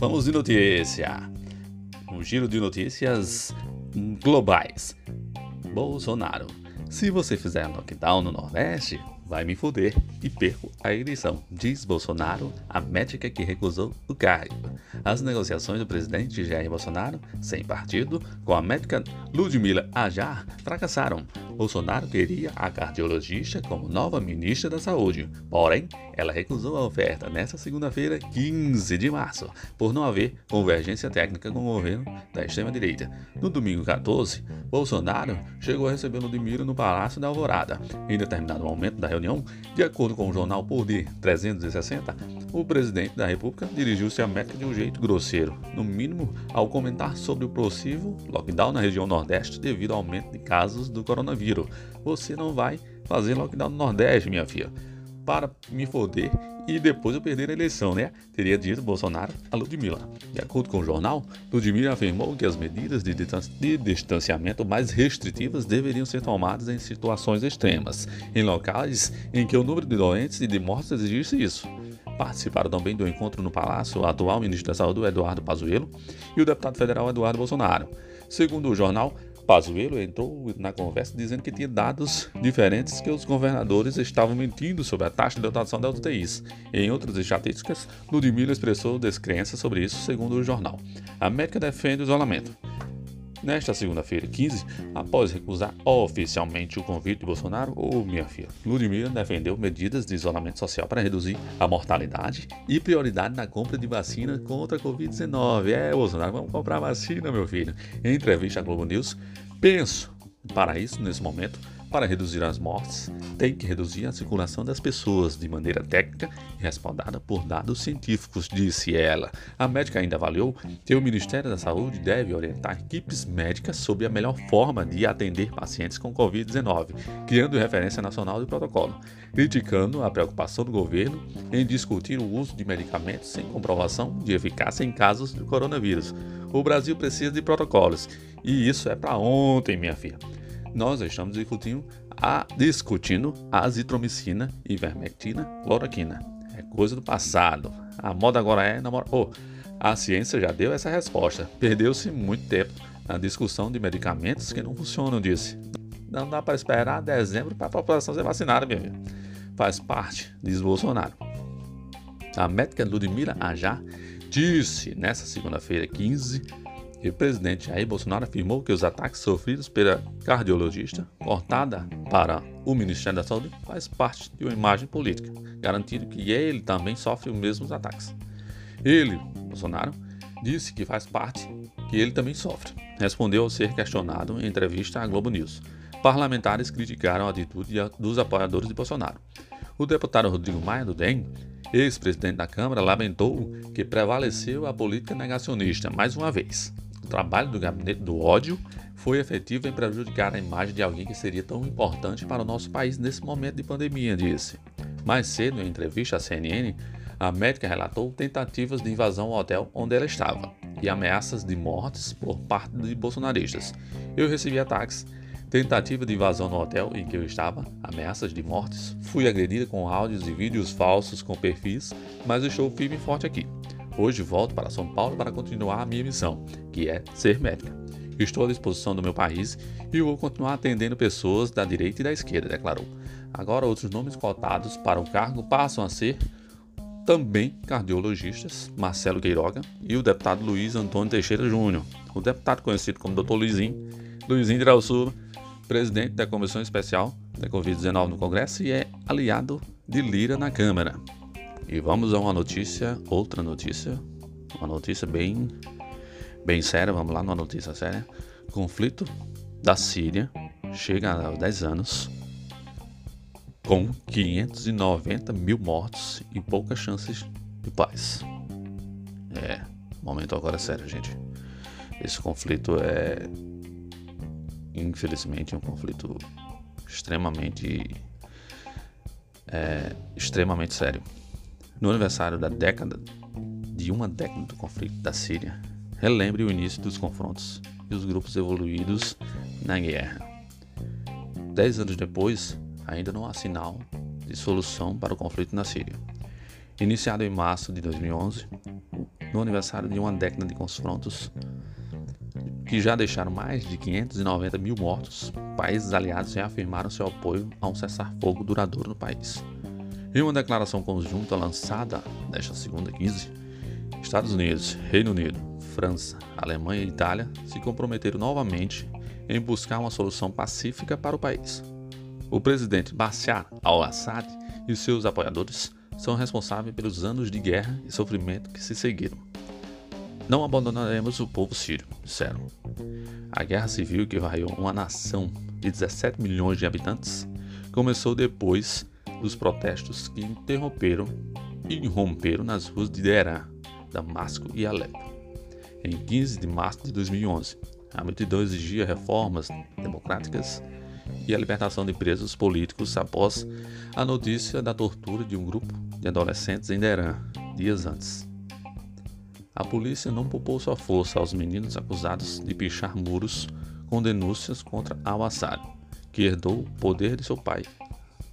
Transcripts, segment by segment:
Vamos de notícia. Um giro de notícias globais. Bolsonaro. Se você fizer lockdown no Nordeste, vai me foder e perco a eleição, diz Bolsonaro, a médica que recusou o cargo. As negociações do presidente Jair Bolsonaro, sem partido, com a médica Ludmila Ajar fracassaram. Bolsonaro queria a cardiologista como nova ministra da Saúde, porém, ela recusou a oferta nesta segunda-feira, 15 de março, por não haver convergência técnica com o governo da extrema-direita. No domingo 14, Bolsonaro chegou a receber Ludmila no Palácio da Alvorada. Em determinado momento da reunião, de acordo com o jornal Poder 360, o presidente da República dirigiu-se à América de um jeito grosseiro, no mínimo ao comentar sobre o possível lockdown na região Nordeste devido ao aumento de casos do coronavírus. Você não vai fazer lockdown no Nordeste, minha filha para me foder e depois eu perder a eleição, né? Teria dito Bolsonaro a Ludmilla. De acordo com o jornal, Ludmilla afirmou que as medidas de, de distanciamento mais restritivas deveriam ser tomadas em situações extremas, em locais em que o número de doentes e de mortes exigisse isso. Participaram também do encontro no Palácio o atual ministro da Saúde, Eduardo Pazuello, e o deputado federal Eduardo Bolsonaro. Segundo o jornal, Pazuello entrou na conversa dizendo que tinha dados diferentes que os governadores estavam mentindo sobre a taxa de dotação das UTIs. Em outras estatísticas, Ludmilla expressou descrença sobre isso, segundo o jornal. A América defende o isolamento. Nesta segunda-feira, 15, após recusar oficialmente o convite de Bolsonaro, ou minha filha, Ludmilla defendeu medidas de isolamento social para reduzir a mortalidade e prioridade na compra de vacina contra a Covid-19. É, Bolsonaro, vamos comprar vacina, meu filho. Em entrevista à Globo News, penso, para isso, nesse momento, para reduzir as mortes, tem que reduzir a circulação das pessoas de maneira técnica e respaldada por dados científicos, disse ela. A médica ainda avaliou que o Ministério da Saúde deve orientar equipes médicas sobre a melhor forma de atender pacientes com Covid-19, criando referência nacional de protocolo, criticando a preocupação do governo em discutir o uso de medicamentos sem comprovação de eficácia em casos de coronavírus. O Brasil precisa de protocolos e isso é para ontem, minha filha nós estamos discutindo a, discutindo azitromicina, ivermectina, cloroquina. É coisa do passado. A moda agora é namorar. Oh, a ciência já deu essa resposta. Perdeu-se muito tempo na discussão de medicamentos que não funcionam, disse. Não dá para esperar dezembro para a população ser vacinada, meu amigo. Faz parte, diz Bolsonaro. A médica Ludmila Ajar disse nessa segunda-feira, 15 e o presidente Jair Bolsonaro afirmou que os ataques sofridos pela cardiologista, cortada para o Ministério da Saúde, faz parte de uma imagem política, garantindo que ele também sofre os mesmos ataques. Ele, Bolsonaro, disse que faz parte, que ele também sofre. Respondeu ao ser questionado em entrevista à Globo News. Parlamentares criticaram a atitude dos apoiadores de Bolsonaro. O deputado Rodrigo Maia, do DEM, ex-presidente da Câmara, lamentou que prevaleceu a política negacionista mais uma vez trabalho do gabinete do ódio foi efetivo em prejudicar a imagem de alguém que seria tão importante para o nosso país nesse momento de pandemia, disse. Mais cedo, em entrevista à CNN, a médica relatou tentativas de invasão ao hotel onde ela estava e ameaças de mortes por parte de bolsonaristas. Eu recebi ataques, tentativa de invasão no hotel em que eu estava, ameaças de mortes. Fui agredida com áudios e vídeos falsos com perfis, mas estou firme e forte aqui. Hoje volto para São Paulo para continuar a minha missão, que é ser médica. Estou à disposição do meu país e vou continuar atendendo pessoas da direita e da esquerda, declarou. Agora, outros nomes cotados para o cargo passam a ser também cardiologistas, Marcelo Queiroga e o deputado Luiz Antônio Teixeira Júnior. O deputado conhecido como Dr. Luizinho, Luizinho de Sul, presidente da Comissão Especial da Covid-19 no Congresso e é aliado de Lira na Câmara. E vamos a uma notícia, outra notícia, uma notícia bem, bem séria. Vamos lá numa notícia séria. Conflito da Síria chega a 10 anos com 590 mil mortos e poucas chances de paz. É, momento agora é sério, gente. Esse conflito é, infelizmente, um conflito extremamente, é, extremamente sério. No aniversário da década de uma década do conflito da Síria, relembre o início dos confrontos e os grupos evoluídos na guerra. Dez anos depois, ainda não há sinal de solução para o conflito na Síria. Iniciado em março de 2011, no aniversário de uma década de confrontos que já deixaram mais de 590 mil mortos, países aliados reafirmaram seu apoio a um cessar-fogo duradouro no país. Em uma declaração conjunta lançada nesta segunda 15, Estados Unidos, Reino Unido, França, Alemanha e Itália se comprometeram novamente em buscar uma solução pacífica para o país. O presidente Bashar al-Assad e seus apoiadores são responsáveis pelos anos de guerra e sofrimento que se seguiram. Não abandonaremos o povo sírio, disseram. A guerra civil que varreu uma nação de 17 milhões de habitantes começou depois dos protestos que interromperam e irromperam nas ruas de Derã, Damasco e Alepo. Em 15 de março de 2011, a multidão exigia reformas democráticas e a libertação de presos políticos após a notícia da tortura de um grupo de adolescentes em Derã, dias antes. A polícia não poupou sua força aos meninos acusados de pichar muros com denúncias contra Al-Assad, que herdou o poder de seu pai,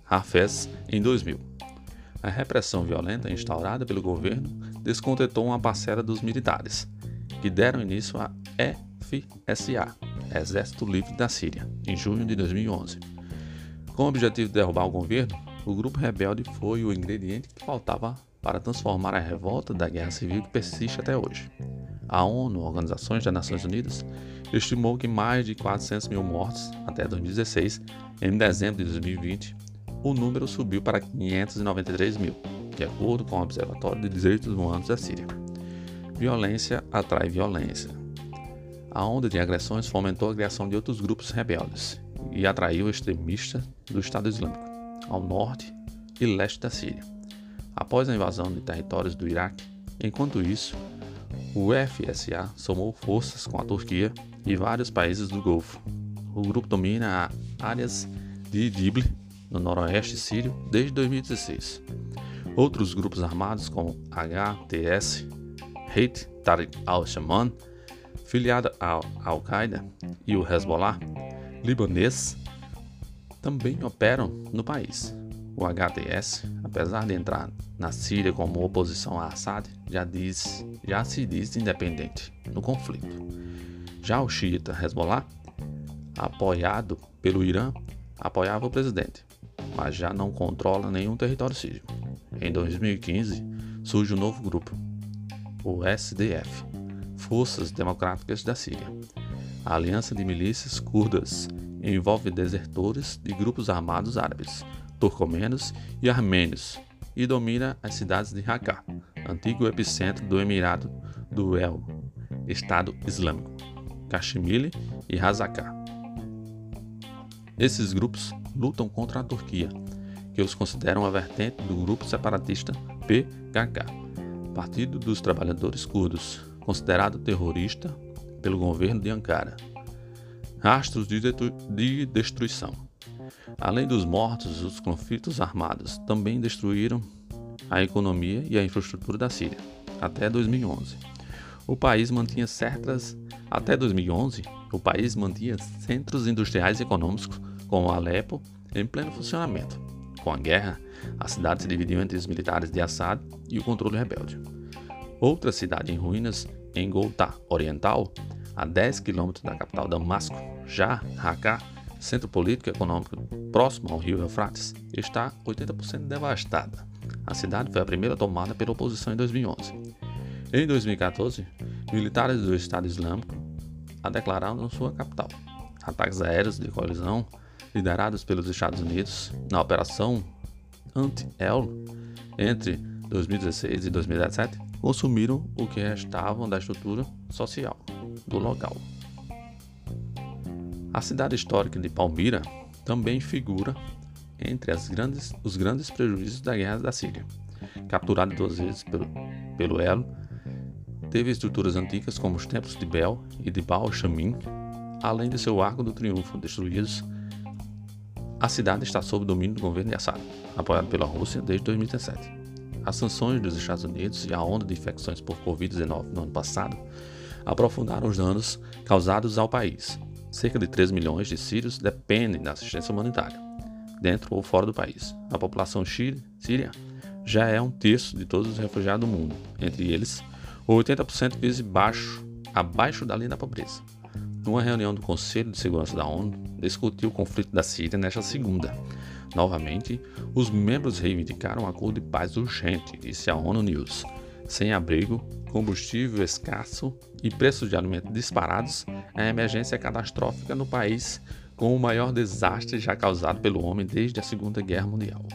Hafez, em 2000. A repressão violenta instaurada pelo governo descontentou uma parcela dos militares, que deram início à FSA, Exército Livre da Síria, em junho de 2011. Com o objetivo de derrubar o governo, o grupo rebelde foi o ingrediente que faltava para transformar a revolta da guerra civil que persiste até hoje. A ONU, Organizações das Nações Unidas, estimou que mais de 400 mil mortos até 2016. Em dezembro de 2020, o número subiu para 593 mil, de acordo com o Observatório de Direitos Humanos da Síria. Violência atrai violência. A onda de agressões fomentou a criação de outros grupos rebeldes e atraiu extremistas do Estado Islâmico ao norte e leste da Síria após a invasão de territórios do Iraque. Enquanto isso, o FSA somou forças com a Turquia e vários países do Golfo. O grupo domina áreas de Idlib, no noroeste sírio, desde 2016. Outros grupos armados como HTS, Hayat Tariq al-Shaman, filiado à Al-Qaeda, e o Hezbollah, libanês, também operam no país. O HTS, apesar de entrar na Síria como oposição a Assad, já, diz, já se diz independente no conflito. Já o xiita Hezbollah, apoiado pelo Irã, apoiava o presidente, mas já não controla nenhum território sírio. Em 2015, surge um novo grupo, o SDF, Forças Democráticas da Síria. A aliança de milícias curdas envolve desertores de grupos armados árabes, turcomenos e armênios, e domina as cidades de Raqqa, antigo epicentro do Emirado do El, Estado Islâmico, Kashmir e Hazakah. Esses grupos lutam contra a Turquia, que os considera uma vertente do grupo separatista PKK, Partido dos Trabalhadores Curdos, considerado terrorista pelo governo de Ankara. Rastros de destruição. Além dos mortos, os conflitos armados também destruíram a economia e a infraestrutura da Síria até 2011. O país mantinha certas até 2011, o país mantinha centros industriais e econômicos como Alepo em pleno funcionamento. Com a guerra, a cidade se dividiu entre os militares de Assad e o controle rebelde. Outra cidade em ruínas, em Goltá Oriental, a 10 quilômetros da capital Damasco, já Raqqa, centro político e econômico próximo ao rio Eufrates, está 80% devastada. A cidade foi a primeira tomada pela oposição em 2011. Em 2014, militares do Estado Islâmico a declararam sua capital. Ataques aéreos de colisão liderados pelos Estados Unidos na Operação Anti-El entre 2016 e 2017 consumiram o que restavam da estrutura social do local. A cidade histórica de Palmira também figura entre grandes, os grandes prejuízos da Guerra da Síria. Capturada duas vezes pelo, pelo Elo, teve estruturas antigas como os templos de Bel e de Baal Shamin, além de seu Arco do Triunfo destruídos. A cidade está sob domínio do governo de Assad, apoiado pela Rússia desde 2017. As sanções dos Estados Unidos e a onda de infecções por Covid-19 no ano passado aprofundaram os danos causados ao país, cerca de 3 milhões de sírios dependem da assistência humanitária, dentro ou fora do país. A população síria já é um terço de todos os refugiados do mundo, entre eles 80% vive baixo, abaixo da linha da pobreza. Numa reunião do Conselho de Segurança da ONU, discutiu o conflito da Síria nesta segunda. Novamente, os membros reivindicaram um acordo de paz urgente, disse a ONU News. Sem abrigo, combustível escasso e preços de alimentos disparados, a emergência é catastrófica no país, com o maior desastre já causado pelo homem desde a Segunda Guerra Mundial.